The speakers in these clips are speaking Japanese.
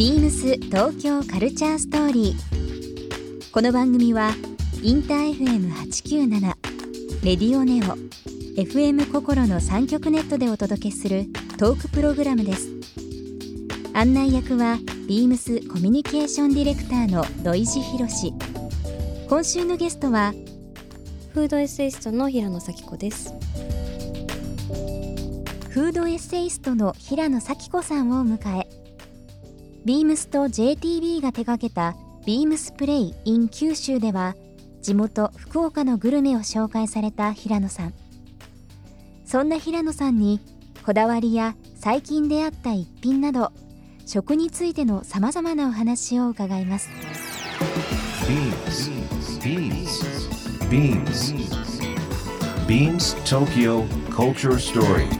ビームス東京カルチャーストーリー。この番組はインター FM897 レディオネオ FM 心の三極ネットでお届けするトークプログラムです。案内役はビームスコミュニケーションディレクターの土井博志。今週のゲストはフードエッセイストの平野咲子です。フードエッセイストの平野咲子さんを迎えビームスと JTB が手掛けたビームスプレイ in 九州では地元福岡のグルメを紹介された平野さんそんな平野さんにこだわりや最近出会った一品など食についてのさまざまなお話を伺います Beams. Beams. Beams. Beams Tokyo Culture Story.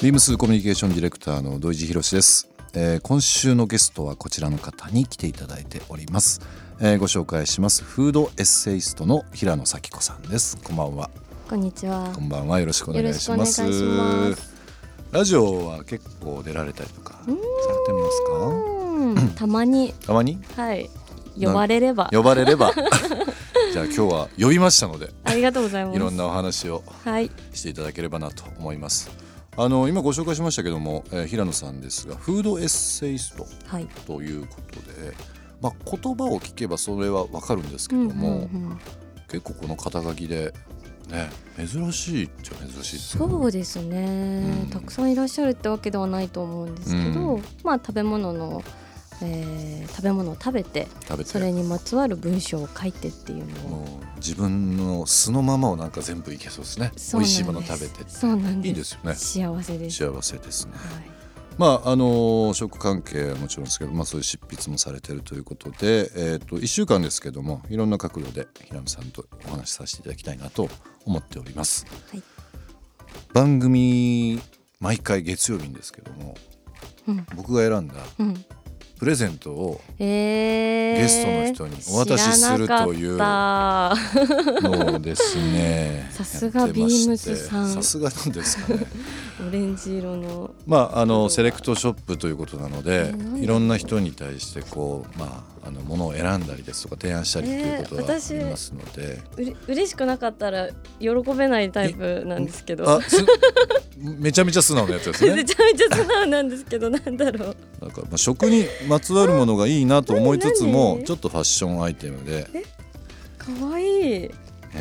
ビームスコミュニケーションディレクターの土井地博です、えー今週のゲストはこちらの方に来ていただいております、えーご紹介します。フードエッセイストの平野咲子さんです。こんばんは。こんにちは。こ。んばんは。よろしくお願いします。ラジオは結構出られたりとかされてますうん、たまに、かたまに？はい、呼ばれれば。呼ばれれば。じゃあ今日は呼びましたのでありがとうございます。いろんなお話をはい、していただければなと思いますあの今ご紹介しましたけども、えー平野さんですがフードエッセイストはい。ということで、まあ、言葉を聞けばそれはわかるんですけどうんも、うんうん。結構この肩書きでね珍しいっちゃ珍しいですよそうですね、うん。たくさんいらっしゃるってわけではないと思うんですけど、うん。まあ食べ物の、えー食べ物を食べてそれにまつわる文章を書いてっていうのを。自分の素のままをなんか全部いけそうですね。美味しいもの食べてそうなんです。いいですよね。幸せです。幸せですね。はい。まああの食関係はもちろんですけど、まあ、そういう執筆もされてるということで、えー、と1週間ですけどもいろんな角度で平野さんとお話しさせていただきたいなと思っております。はい。番組毎回月曜日にですけどもうん。僕が選んだうんプレゼントをえー、ゲストの人にお渡しするというのをですね さすがビームスさん。さすがなんですかね。オレンジ色の。まああのセレクトショップということなのでいろんな人に対してこうまああのものを選んだりですとか提案したりということはありますので、うれ嬉しくなかったら喜べないタイプなんですけど。めちゃめちゃ素直なやつです めねちゃめちゃ素直なんですけど なんだろう。なんかまあ食にまつわるものがいいなと思いつつ何も何ちょっとファッションアイテムでかわいい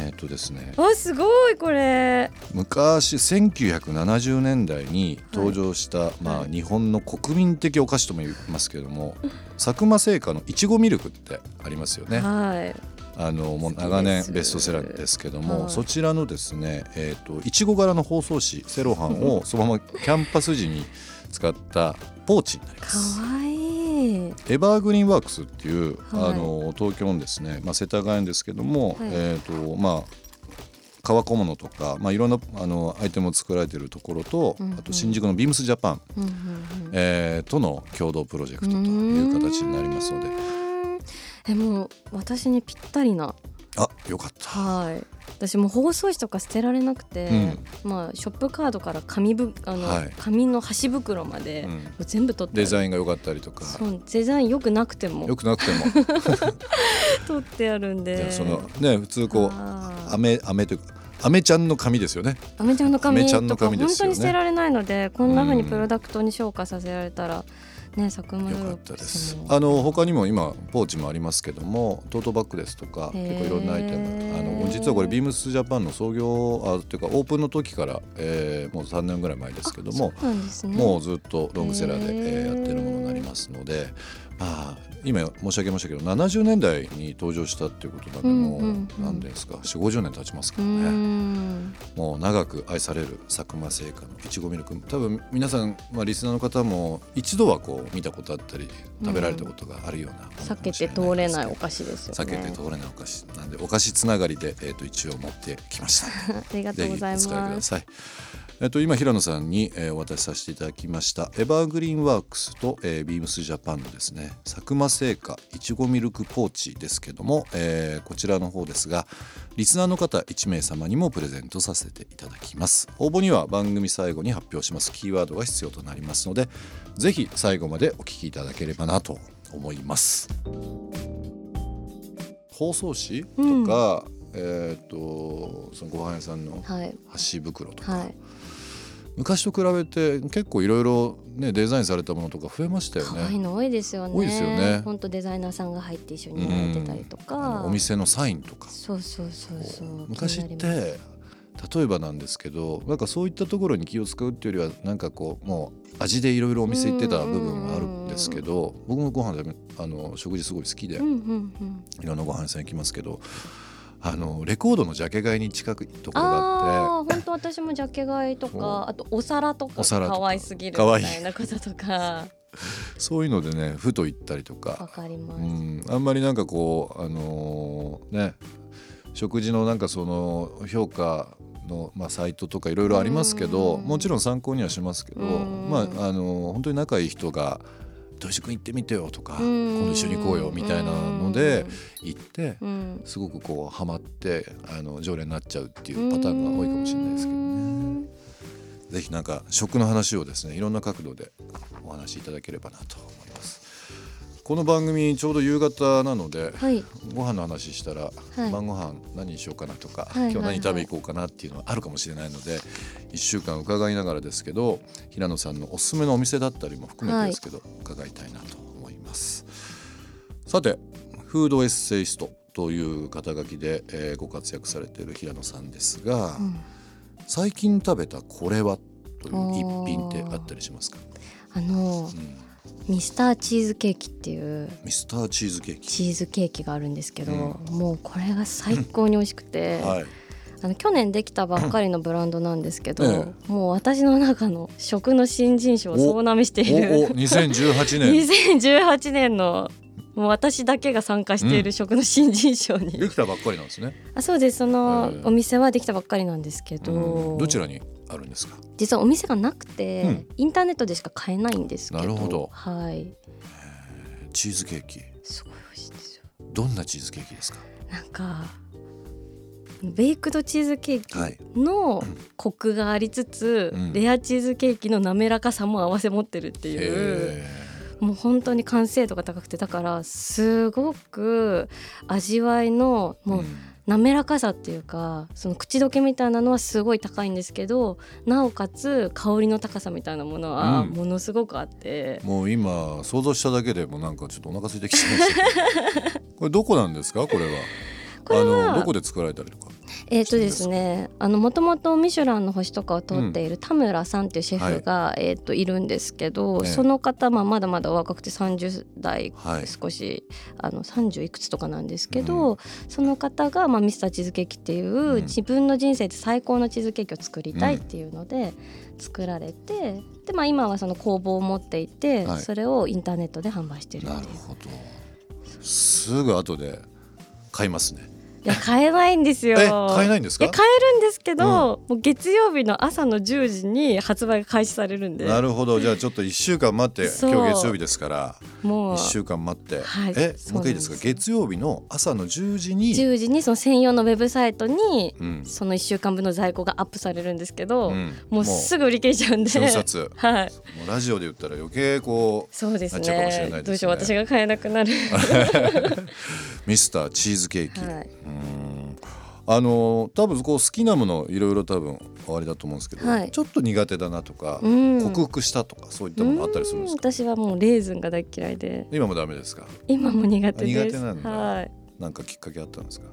えっ、とですね。あすごいこれ。昔1970年代に登場した、まあ、はい。日本の国民的お菓子とも言いますけども佐久間製菓のいちごミルクってありますよね。はい。あのもう長年ベストセラーですけども、はい。そちらのですね、えー、といちご柄の包装紙セロハンを そのままキャンバス地に使ったポーチになります。かわいいエバーグリーンワークスっていう、はい。あの東京のですね、まあ、世田谷ですけども、はい。えっ、とまあ革小物とか、まあ、いろんなあのアイテムを作られているところと、うんうん。あと新宿のビームスジャパン、うんうんうん。えーとの共同プロジェクトという形になりますので。えもう私にぴったりなあよかった。はい。私もう包装紙とか捨てられなくて、うん。まあショップカードから紙ぶあの、はい。紙の箸袋まで、うん。もう全部取ってデザインが良かったりとか。そうデザインよくなくても。よくなくても。取ってあるんで。そのね普通こうあー飴飴というか飴ちゃんの紙ですよね。アメちゃんの紙アメちゃんのとか本当に捨てられないのでこんな風にプロダクトに昇華させられたらね佐久間よかったです。も。あの他にも今ポーチもありますけどもトートバッグですとか結構いろんなアイテムあの実はこれビームスジャパンの創業あというかオープンの時から、えーもう3年ぐらい前ですけどもね。もうずっとロングセラーで、えーやってるますので、まあ、今申し上げましたけど70年代に登場したっていうことなんで、もう何ですか？4 5 0年経ちますからね。んもうう長く愛される佐久間製菓のいちごミルク多分皆さん、まあ、リスナーの方も一度はこう見たことあったり食べられたことがあるような避けて通れないお菓子ですよ避けて通れないお菓子なんでお菓子つながりで、えー、と一応持ってきました。ありがとうござい使いくますださい。えっと、今平野さんに、えーお渡しさせていただきました。エバーグリーンワークスと、えービームスジャパンのですね佐久間製菓いちごミルクポーチですけども、えーこちらの方ですがリスナーの方1名様にもプレゼントさせていただきます。応募には番組最後に発表します。キーワードが必要となりますのでぜひ最後までお聞きいただければなと思います。包装紙とか、えっ、とそのご飯屋さんのはい。箸袋とか、はい。昔と比べて結構いろいろねデザインされたものとか増えましたよね。可愛いの多いですよね。多いですよね。本当デザイナーさんが入って一緒にやられてたりとあかのお店のサインとか。そうそうそうそう。昔って例えばなんですけどなんかそういったところに気を使うっていうよりはなんかこうもう味でいろいろお店行ってた部分はあるんですけど僕もご飯であの食事すごい好きでいろんなご飯屋さん行きますけどあのレコードのジャケ買いに近くところがあって。本当私もジャケ買いとかあとお皿とかか。可愛すぎるみたいなこととか。そういうのでねふと行ったりとか。わかります、うん、あんまりなんかこうあのーね食事のなんかその評価の、まあ、サイトとかいろいろありますけどうん。もちろん参考にはしますけどうん。まああのー本当に仲いい人が「土井君行ってみてよ」とか「うん今度一緒に行こうよ」みたいなので行ってうんすごくこうハマってあの常連になっちゃうっていうパターンが多いかもしれないですけどね。ぜひなんか食の話をですねいろんな角度でお話しいただければなと思います。この番組ちょうど夕方なのではい。ご飯の話したら、はい。晩ご飯何にしようかなとか、はい今日何食べ行こうかなっていうのはあるかもしれないので1週間伺いながらですけど平野さんのおすすめのお店だったりも含めてですけど、伺いたいなと思います。さてフードエッセイストという肩書きで、えーご活躍されている平野さんですが、うん。最近食べたこれはという一品ってあったりしますか、あのうんミスターチーズケーキっていうミスターチーズケーキ。チーズケーキがあるんですけど、うもうこれが最高に美味しくて、はい。あの去年できたばっかりのブランドなんですけど、えもう私の中の食の新人賞を総なめしていおおる2018年。2018年のもう私だけが参加している食の新人賞に、できたばっかりなんですね、あそうです。そのええ。お店はできたばっかりなんですけど、うん。どちらにあるんですか？実はお店がなくて、うん。インターネットでしか買えないんですけど。なるほど。はい。チーズケーキ。すごい美味しいんですよ。どんなチーズケーキですか？なんかベイクドチーズケーキはい。のコクがありつつ、うん。レアチーズケーキの滑らかさも合わせ持ってるっていう。へもう本当に完成度が高くてだからすごく味わいのーもう滑らかさっていうかその口どけみたいなのはすごい高いんですけどなおかつ香りの高さみたいなものはうん。ものすごくあって、もう今想像しただけでもうなんかちょっとお腹空いてきちゃいましたけど。これどこなんですか？これは。これはあのどこで作られたりとか？えっ、とですねあのもともとミシュランの星とかを取っている田村さんっていうシェフが、えっといるんですけど、ええ。その方、まあ、まだまだお若くて30代はい。少し、あの30いくつとかなんですけど、その方が、まあ、ミスターチーズケーキっていう、うん。自分の人生で最高のチーズケーキを作りたいっていうので作られて、でまあ、今はその工房を持っていて、はい。それをインターネットで販売してるっていう。なるほど。すぐ後で買いますねいや買えないんですよ。え買えないんですか？買えるんですけど、もう月曜日の朝の10時に発売が開始されるんで。なるほど。じゃあちょっと1週間待ってそう。今日月曜日ですからもう。1週間待って、はい。えそうもう一回いいですか？月曜日の朝の10時に、10時にその専用のウェブサイトにうん。その1週間分の在庫がアップされるんですけど、うん。もうすぐ売り切れちゃうんで。はい。もうラジオで言ったら余計こそうですなっちゃうですね。ねどうしよう私が買えなくなる。う ミスターチーズケーキ、はい、うん。あの多分こう好きなものいろいろ多分おありだと思うんですけど、はい。ちょっと苦手だなとか、うん。克服したとかそういったものあったりするんですか？うん私はもうレーズンが大嫌いで。今もダメですか？今も苦手です。あ苦手なんだ。はい。なんかきっかけあったんですか？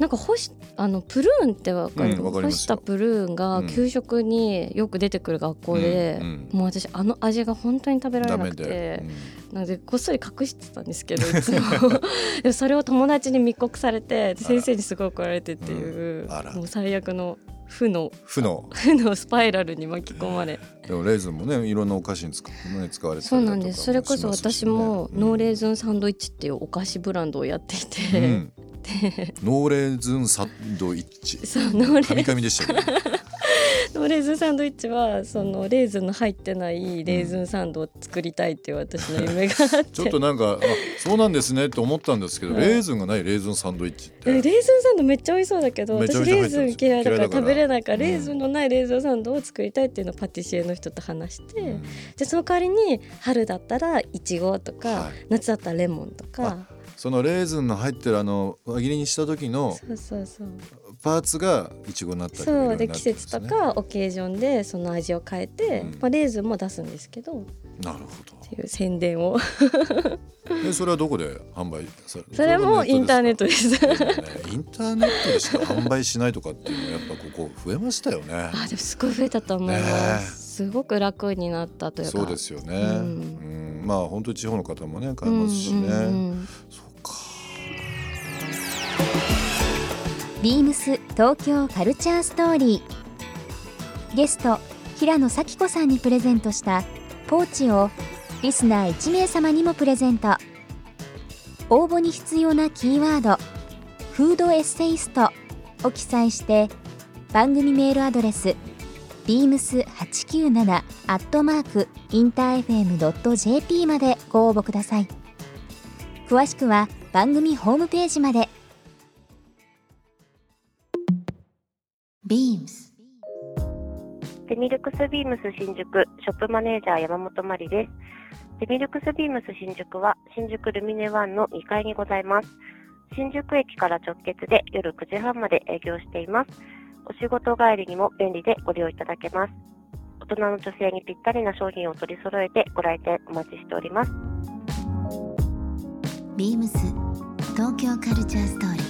なんか干しあのプルーンってわかる、うん干したプルーンがうん。給食によく出てくる学校で、うんうん。もう私あの味が本当に食べられダなくてなのでこっそり隠してたんですけどいつも。それを友達に密告されてで先生にすごい怒られてっていう、もう最悪の負の負の。負のスパイラルに巻き込まれ。でもレーズンもねいろんなお菓子に使,、ね、使われてたそうなんです。それこそ私もうん。ノーレーズンサンドイッチっていうお菓子ブランドをやっていて、うん ノーレーズンサンドイッチ。そうノーレでしたけど、ノーレーズンサンドイッチはそのレーズンの入ってないレーズンサンドを作りたいっていう私の夢があって。ちょっとなんかあそうなんですねって思ったんですけど、はい。レーズンがないレーズンサンドイッチって。えレーズンサンドめっちゃ美味しそうだけど私レーズン嫌いだから嫌いだから。食べれないから、うんレーズンのないレーズンサンドを作りたいっていうのをパティシエの人と話して、うん。でその代わりに春だったらいちごとか、はい。夏だったらレモンとかそのレーズンの入ってるあの輪切りにした時のパーツがイチゴになったりそうで季節とかオケージョンでその味を変えて、うん。まあ、レーズンも出すんですけど。っなるほていう宣伝を。どでそれはどこで販売されそれもインターネットでです。ねインターネットでしか販売しないとかっていうのはやっぱここ増えましたよね。あでもすごい増えたと思いまねす。すごく楽になったというか。そうですよね、うん。うん。まあ本当に地方の方もね買えますしね、うんうんうんビームス東京カルチャーストーリー。ゲスト平野咲子さんにプレゼントしたポーチをリスナー1名様にもプレゼント。応募に必要なキーワード「フードエッセイスト」を記載して番組メールアドレス beams897 アットマークインター FM.jp までご応募ください。詳しくは番組ホームページまで。ビームスデミルクスビームス新宿ショップマネージャー山本真理です。デミルクスビームス新宿は新宿ルミネワンの2階にございます。新宿駅から直結で夜9時半まで営業しています。お仕事帰りにも便利でご利用いただけます。大人の女性にぴったりな商品を取り揃えてご来店お待ちしております。ビームス東京カルチャーストーリー